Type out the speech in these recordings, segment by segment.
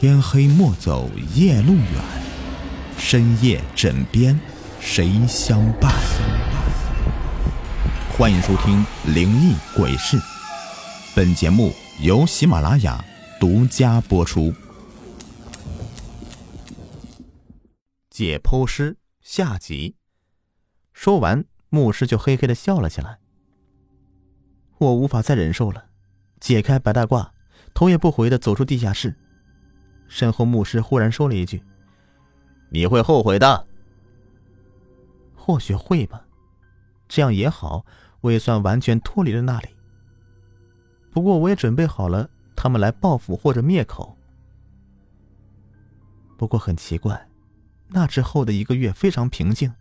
天黑莫走夜路远，深夜枕边谁相伴？欢迎收听《灵异鬼事》，本节目由喜马拉雅独家播出。解剖师下集。说完，牧师就嘿嘿的笑了起来。我无法再忍受了，解开白大褂，头也不回的走出地下室。身后，牧师忽然说了一句：“你会后悔的。”或许会吧，这样也好，我也算完全脱离了那里。不过，我也准备好了他们来报复或者灭口。不过很奇怪，那之后的一个月非常平静。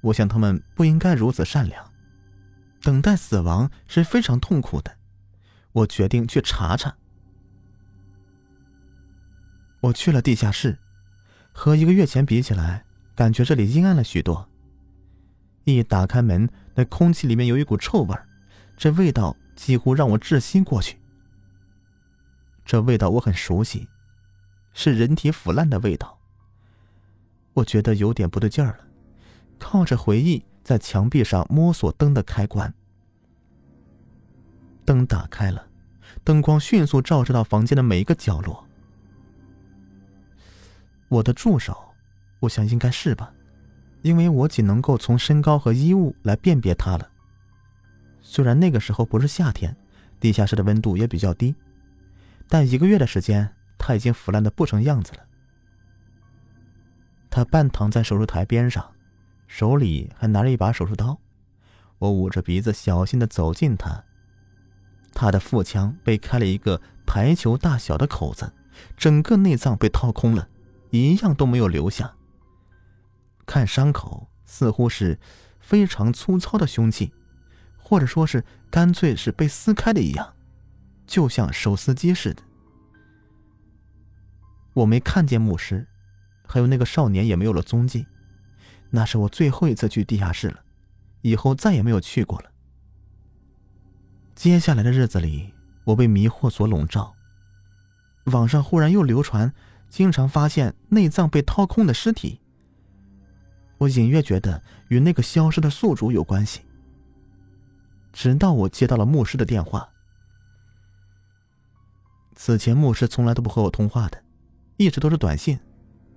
我想他们不应该如此善良。等待死亡是非常痛苦的。我决定去查查。我去了地下室，和一个月前比起来，感觉这里阴暗了许多。一打开门，那空气里面有一股臭味这味道几乎让我窒息过去。这味道我很熟悉，是人体腐烂的味道。我觉得有点不对劲儿了，靠着回忆在墙壁上摸索灯的开关。灯打开了，灯光迅速照射到房间的每一个角落。我的助手，我想应该是吧，因为我仅能够从身高和衣物来辨别他了。虽然那个时候不是夏天，地下室的温度也比较低，但一个月的时间，他已经腐烂的不成样子了。他半躺在手术台边上，手里还拿着一把手术刀。我捂着鼻子，小心的走近他。他的腹腔被开了一个排球大小的口子，整个内脏被掏空了。一样都没有留下。看伤口，似乎是非常粗糙的凶器，或者说是干脆是被撕开的一样，就像手撕鸡似的。我没看见牧师，还有那个少年也没有了踪迹。那是我最后一次去地下室了，以后再也没有去过了。接下来的日子里，我被迷惑所笼罩。网上忽然又流传。经常发现内脏被掏空的尸体，我隐约觉得与那个消失的宿主有关系。直到我接到了牧师的电话。此前牧师从来都不和我通话的，一直都是短信，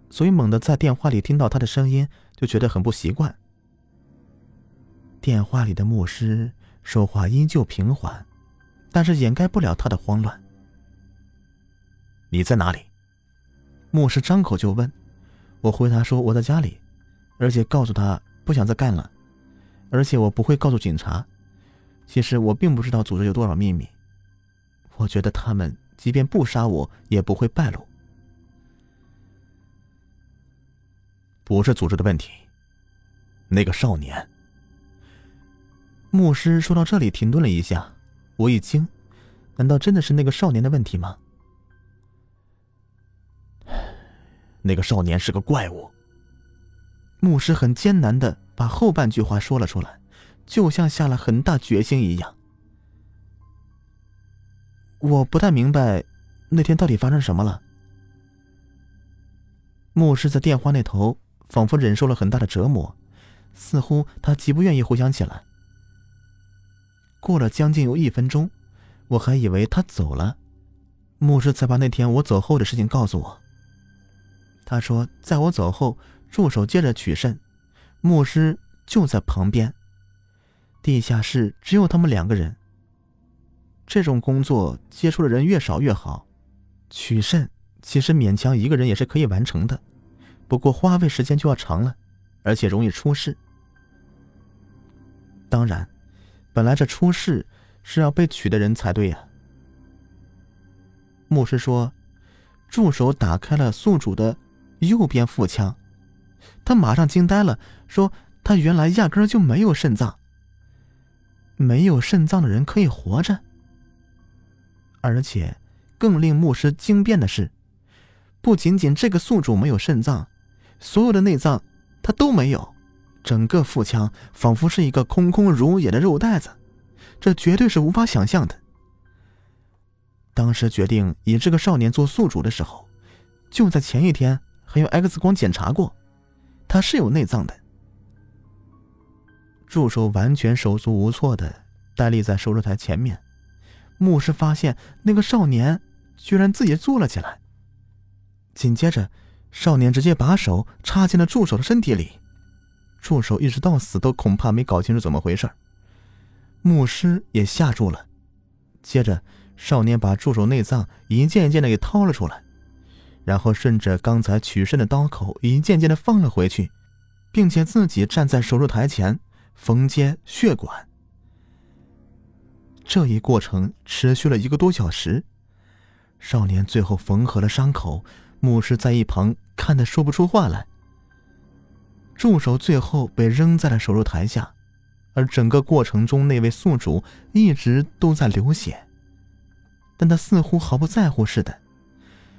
所以猛地在电话里听到他的声音，就觉得很不习惯。电话里的牧师说话依旧平缓，但是掩盖不了他的慌乱。你在哪里？牧师张口就问，我回答说我在家里，而且告诉他不想再干了，而且我不会告诉警察。其实我并不知道组织有多少秘密，我觉得他们即便不杀我也不会败露。不是组织的问题，那个少年。牧师说到这里停顿了一下，我一惊，难道真的是那个少年的问题吗？那个少年是个怪物。牧师很艰难的把后半句话说了出来，就像下了很大决心一样。我不太明白，那天到底发生什么了。牧师在电话那头仿佛忍受了很大的折磨，似乎他极不愿意回想起来。过了将近有一分钟，我还以为他走了，牧师才把那天我走后的事情告诉我。他说：“在我走后，助手接着取肾，牧师就在旁边。地下室只有他们两个人。这种工作接触的人越少越好。取肾其实勉强一个人也是可以完成的，不过花费时间就要长了，而且容易出事。当然，本来这出事是要被取的人才对呀。”牧师说：“助手打开了宿主的。”右边腹腔，他马上惊呆了，说：“他原来压根就没有肾脏。没有肾脏的人可以活着。而且，更令牧师惊变的是，不仅仅这个宿主没有肾脏，所有的内脏他都没有，整个腹腔仿佛是一个空空如也的肉袋子，这绝对是无法想象的。当时决定以这个少年做宿主的时候。”就在前一天还用 X 光检查过，他是有内脏的。助手完全手足无措的呆立在手术台前面，牧师发现那个少年居然自己坐了起来。紧接着，少年直接把手插进了助手的身体里，助手一直到死都恐怕没搞清楚怎么回事牧师也吓住了。接着，少年把助手内脏一件一件的给掏了出来，然后顺着刚才取肾的刀口一件件的放了回去，并且自己站在手术台前缝接血管。这一过程持续了一个多小时，少年最后缝合了伤口。牧师在一旁看得说不出话来。助手最后被扔在了手术台下，而整个过程中，那位宿主一直都在流血，但他似乎毫不在乎似的。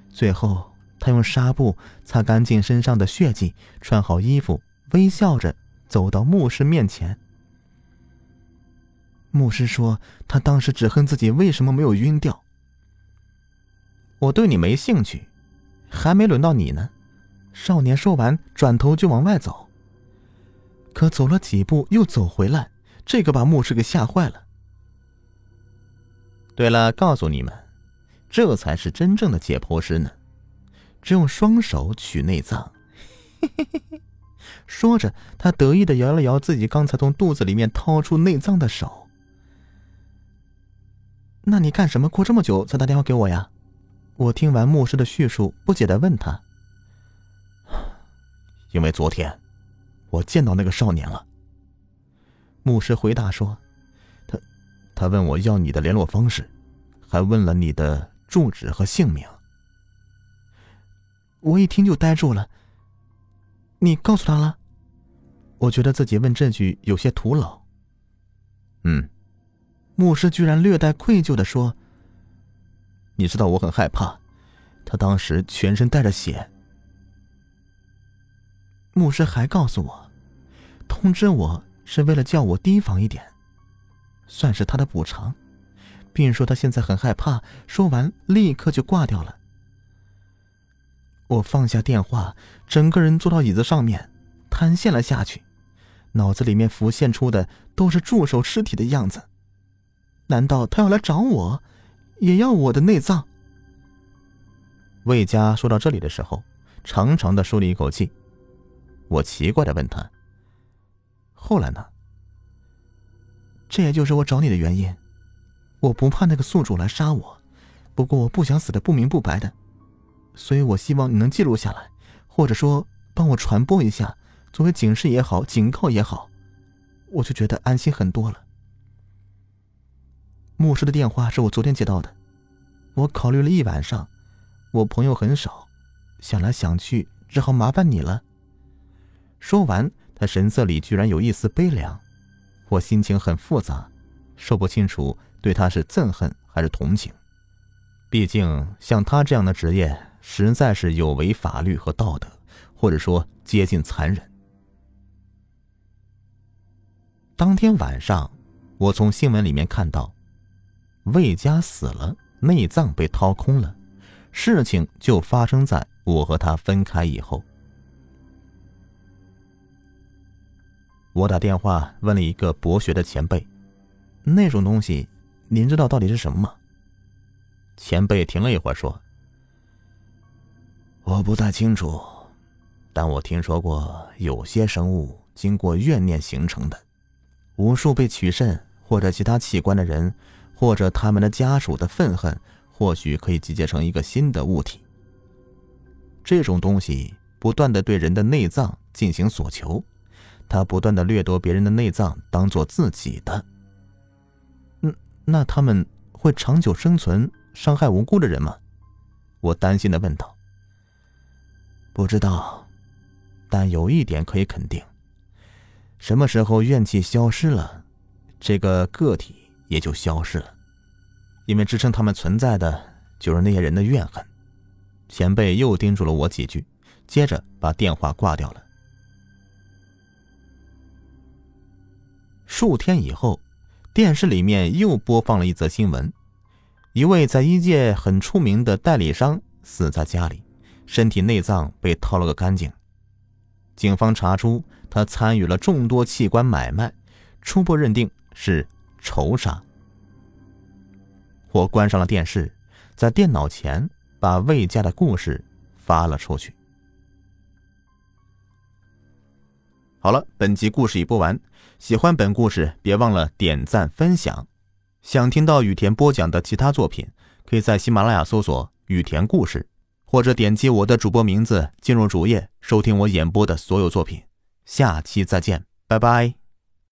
最后，他用纱布擦干净身上的血迹，穿好衣服，微笑着走到牧师面前。牧师说：“他当时只恨自己为什么没有晕掉。”我对你没兴趣。还没轮到你呢，少年说完，转头就往外走。可走了几步，又走回来，这个把牧师给吓坏了。对了，告诉你们，这才是真正的解剖师呢，只用双手取内脏。说着，他得意的摇了摇自己刚才从肚子里面掏出内脏的手。那你干什么过这么久才打电话给我呀？我听完牧师的叙述，不解的问他：“因为昨天，我见到那个少年了。”牧师回答说：“他，他问我要你的联络方式，还问了你的住址和姓名。”我一听就呆住了。你告诉他了？我觉得自己问这句有些徒劳。嗯，牧师居然略带愧疚的说。你知道我很害怕，他当时全身带着血。牧师还告诉我，通知我是为了叫我提防一点，算是他的补偿，并说他现在很害怕。说完，立刻就挂掉了。我放下电话，整个人坐到椅子上面，瘫陷了下去，脑子里面浮现出的都是助手尸体的样子。难道他要来找我？也要我的内脏。魏佳说到这里的时候，长长的舒了一口气。我奇怪的问他：“后来呢？”这也就是我找你的原因。我不怕那个宿主来杀我，不过我不想死的不明不白的，所以我希望你能记录下来，或者说帮我传播一下，作为警示也好，警告也好，我就觉得安心很多了。牧师的电话是我昨天接到的，我考虑了一晚上，我朋友很少，想来想去，只好麻烦你了。说完，他神色里居然有一丝悲凉，我心情很复杂，说不清楚对他是憎恨还是同情。毕竟像他这样的职业，实在是有违法律和道德，或者说接近残忍。当天晚上，我从新闻里面看到。魏家死了，内脏被掏空了，事情就发生在我和他分开以后。我打电话问了一个博学的前辈：“那种东西，您知道到底是什么吗？”前辈停了一会儿说：“我不太清楚，但我听说过有些生物经过怨念形成的，无数被取肾或者其他器官的人。”或者他们的家属的愤恨，或许可以集结成一个新的物体。这种东西不断的对人的内脏进行索求，他不断的掠夺别人的内脏，当做自己的。嗯，那他们会长久生存，伤害无辜的人吗？我担心的问道。不知道，但有一点可以肯定：什么时候怨气消失了，这个个体。也就消失了，因为支撑他们存在的就是那些人的怨恨。前辈又叮嘱了我几句，接着把电话挂掉了。数天以后，电视里面又播放了一则新闻：一位在医界很出名的代理商死在家里，身体内脏被掏了个干净。警方查出他参与了众多器官买卖，初步认定是仇杀。我关上了电视，在电脑前把魏家的故事发了出去。好了，本集故事已播完。喜欢本故事，别忘了点赞分享。想听到雨田播讲的其他作品，可以在喜马拉雅搜索“雨田故事”，或者点击我的主播名字进入主页收听我演播的所有作品。下期再见，拜拜。